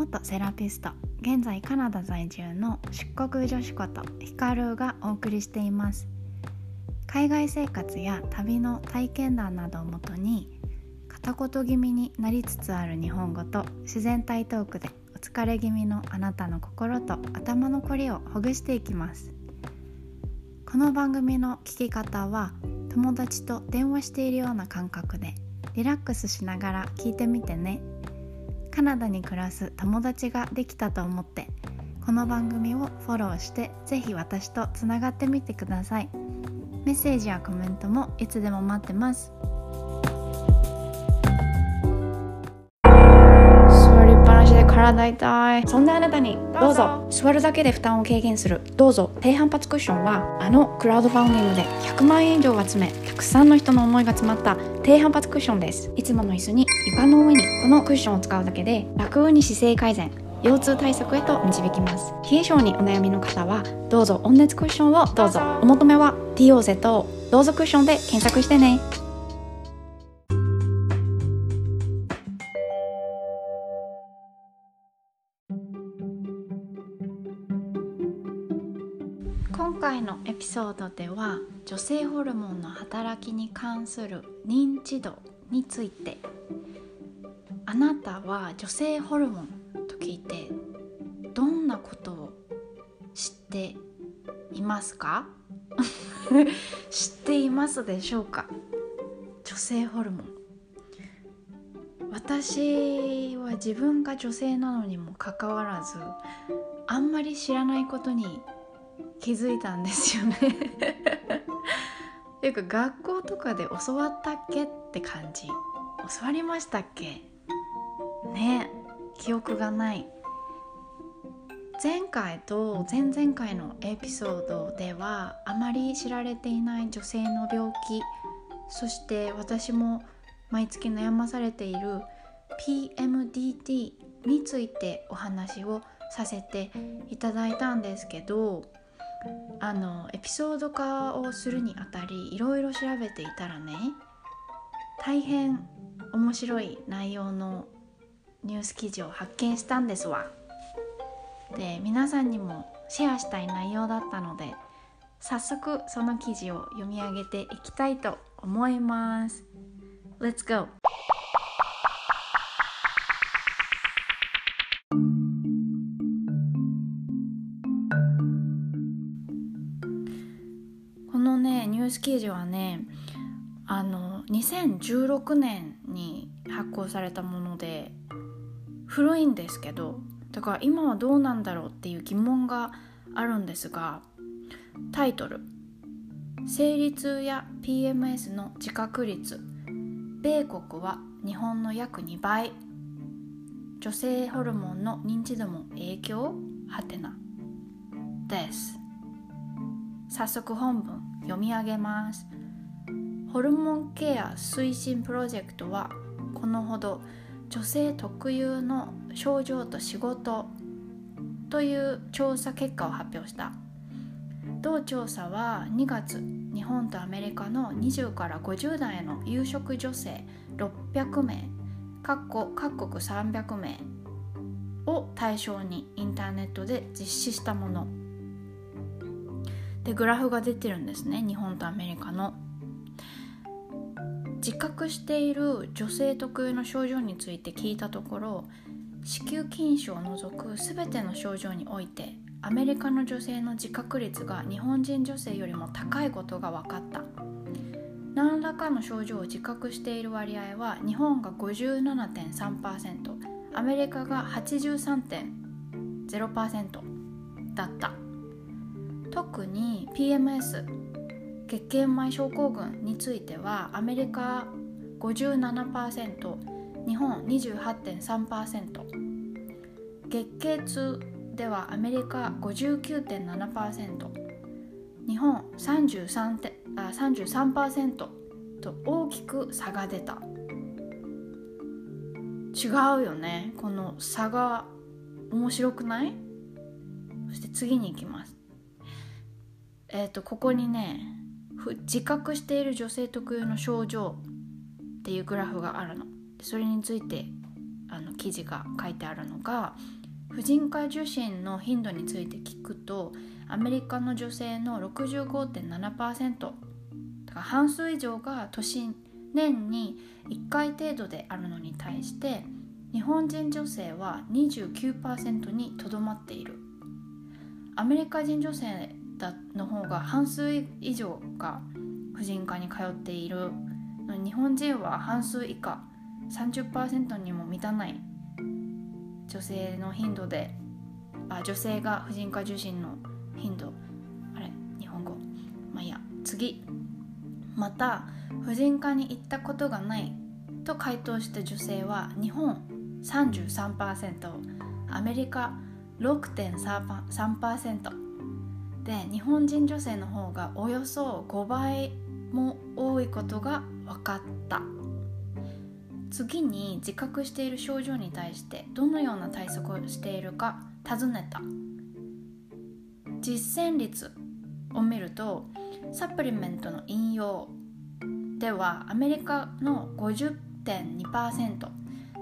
元セラピスト現在カナダ在住の出国女子ことヒカルがお送りしています。海外生活や旅の体験談などをもとに片言気味になりつつある日本語と自然体トークでお疲れ気味のあなたの心と頭のこりをほぐしていきます。この番組の聞き方は友達と電話しているような感覚でリラックスしながら聞いてみてね。カナダに暮らす友達ができたと思ってこの番組をフォローしてぜひ私とつながってみてください。メッセージやコメントもいつでも待ってます。座りっぱなしで体痛い。そんなあなたにどうぞ座るだけで負担を軽減する。どうぞ。低反発クッションはあのクラウドファンディングで100万円以上集めたくさんの人の思いが詰まった低反発クッションです。いつもの椅子に床の上にこのクッションを使うだけで楽に姿勢改善腰痛対策へと導きます。冷え性にお悩みの方はどうぞ温熱クッションをどうぞ。お求めは DOZ どうぞクッションで検索してね。今回のエピソードでは女性ホルモンの働きに関する認知度についてあなたは女性ホルモンと聞いてどんなことを知っていますか？知っていますでしょうか？女性ホルモン。私は自分が女性なのにもかかわらずあんまり知らないことに気づいたんですよね。ていうか学校とかで教わったっけって感じ。教わりましたっけ？ね。記憶がない。前回と前々回のエピソードではあまり知られていない女性の病気そして私も毎月悩まされている PMDD についてお話をさせていただいたんですけどあのエピソード化をするにあたりいろいろ調べていたらね大変面白い内容のニュース記事を発見したんですわ。で皆さんにもシェアしたい内容だったので早速その記事を読み上げていきたいと思います。Let's go! ス記事はねあの2016年に発行されたもので古いんですけどだから今はどうなんだろうっていう疑問があるんですがタイトル「生理痛や PMS の自覚率米国は日本の約2倍女性ホルモンの認知度も影響？はてな」です。早速本文。読み上げます。ホルモンケア推進プロジェクトはこのほど女性特有の症状と仕事という調査結果を発表した。同調査は2月日本とアメリカの20から50代の有職女性600名各国300名を対象にインターネットで実施したもの。でグラフが出てるんですね。日本とアメリカの。自覚している女性特有の症状について聞いたところ子宮筋腫を除く全ての症状においてアメリカの女性の自覚率が日本人女性よりも高いことが分かった。何らかの症状を自覚している割合は日本が57.3%アメリカが83.0%だった。特に PMS 月経前症候群についてはアメリカ57%日本28.3%月経痛ではアメリカ59.7%日本 33, あ33%と大きく差が出た。違うよね。この差が面白くない？そして次に行きます。えっ、ー、とここにね自覚している女性特有の症状っていうグラフがあるの。それについてあの記事が書いてあるのが婦人科受診の頻度について聞くとアメリカの女性の65.7%だから半数以上が年年に1回程度であるのに対して日本人女性は29%にとどまっている。アメリカ人女性の方が半数以上が婦人科に通っている日本人は半数以下30%にも満たない女性の頻度であ女性が婦人科受診の頻度。あれ日本語。まあいいや。次。また婦人科に行ったことがないと回答した女性は日本33%アメリカ6.3%で日本人女性の方がおよそ5倍も多いことが分かった。次に自覚している症状に対してどのような対策をしているか尋ねた。実践率を見るとサプリメントの引用ではアメリカの50.2%だ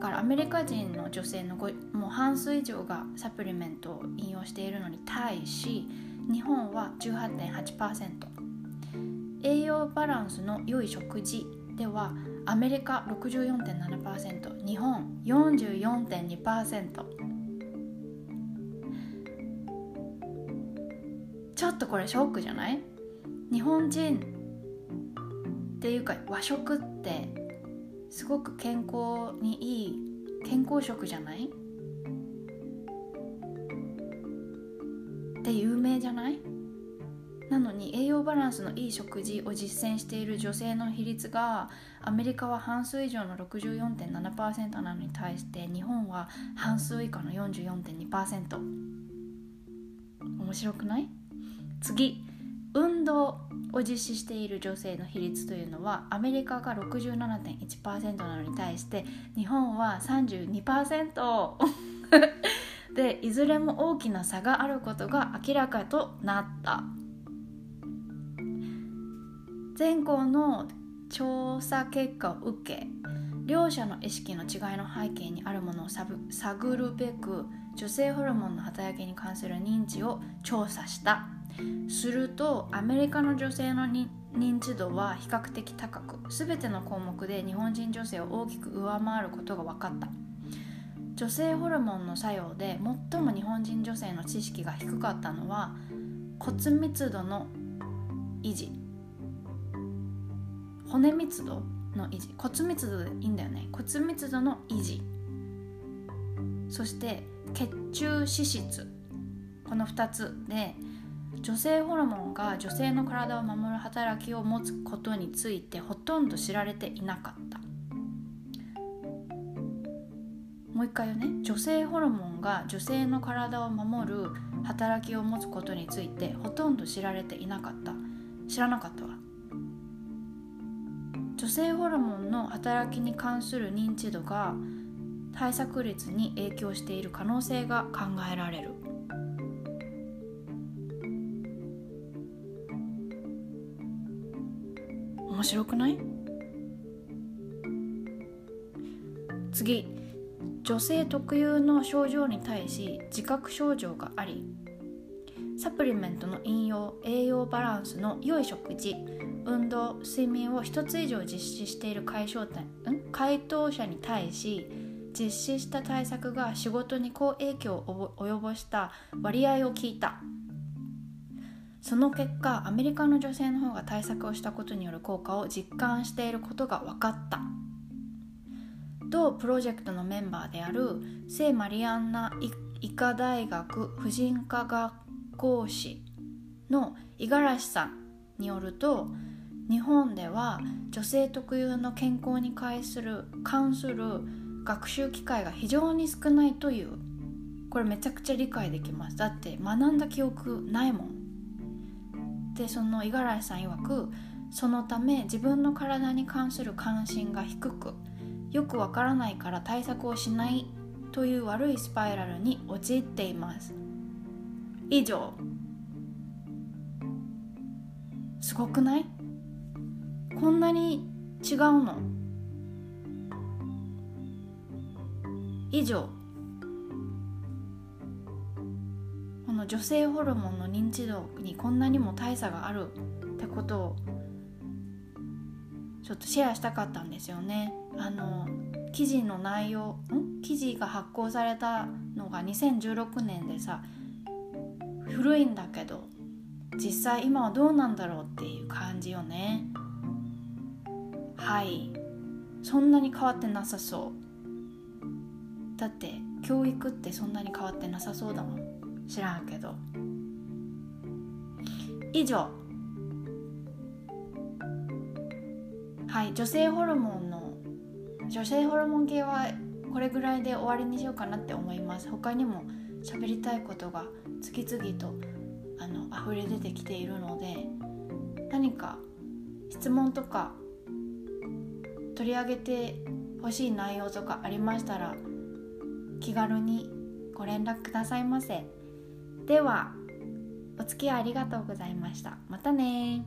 からアメリカ人の女性のもう半数以上がサプリメントを引用しているのに対し日本は18.8%栄養バランスの良い食事ではアメリカ64.7%日本44.2%ちょっとこれショックじゃない？日本人っていうか和食ってすごく健康にいい健康食じゃない？って有名じゃない？なのに栄養バランスのいい食事を実践している女性の比率がアメリカは半数以上の64.7%なのに対して日本は半数以下の44.2%面白くない？次。運動を実施している女性の比率というのはアメリカが67.1%なのに対して日本は32%でいずれも大きな差があることが明らかとなった。前後の調査結果を受け両者の意識の違いの背景にあるものを探るべく女性ホルモンの働きに関する認知を調査した。するとアメリカの女性の認知度は比較的高く全ての項目で日本人女性を大きく上回ることが分かった。女性ホルモンの作用で最も日本人女性の知識が低かったのは骨密度の維持。骨密度の維持。骨密度でいいんだよね。骨密度の維持。そして血中脂質。この2つで女性ホルモンが女性の体を守る働きを持つことについてほとんど知られていなかっもう一回言うね。女性ホルモンが女性の体を守る働きを持つことについてほとんど知られていなかった。知らなかったわ。女性ホルモンの働きに関する認知度が対策率に影響している可能性が考えられる。面白くない？次。女性特有の症状に対し自覚症状がありサプリメントの引用栄養バランスの良い食事運動睡眠を1つ以上実施している回答回答者に対し実施した対策が仕事に好影響を及ぼした割合を聞いた。その結果アメリカの女性の方が対策をしたことによる効果を実感していることが分かった。同プロジェクトのメンバーである聖マリアンナ医科大学婦人科学校士の五十嵐さんによると日本では女性特有の健康に関する関する学習機会が非常に少ないというこれめちゃくちゃ理解できます。だって学んだ記憶ないもん。でその五十嵐さん曰くそのため自分の体に関する関心が低くよくわからないから対策をしないという悪いスパイラルに陥っています。以上。すごくない？こんなに違うの？以上。この女性ホルモンの認知度にこんなにも大差があるってことをちょっとシェアしたかったんですよね。あの記事の内容ん？記事が発行されたのが2016年でさ古いんだけど実際今はどうなんだろうっていう感じよね。はい。そんなに変わってなさそう。だって教育ってそんなに変わってなさそうだもん。知らんけど。以上。はい。女性ホルモン女性ホルモン系はこれぐらいで終わりにしようかなって思います。他にも喋りたいことが次々とあの溢れ出てきているので何か質問とか取り上げてほしい内容とかありましたら気軽にご連絡くださいませ。ではお付き合いありがとうございました。またね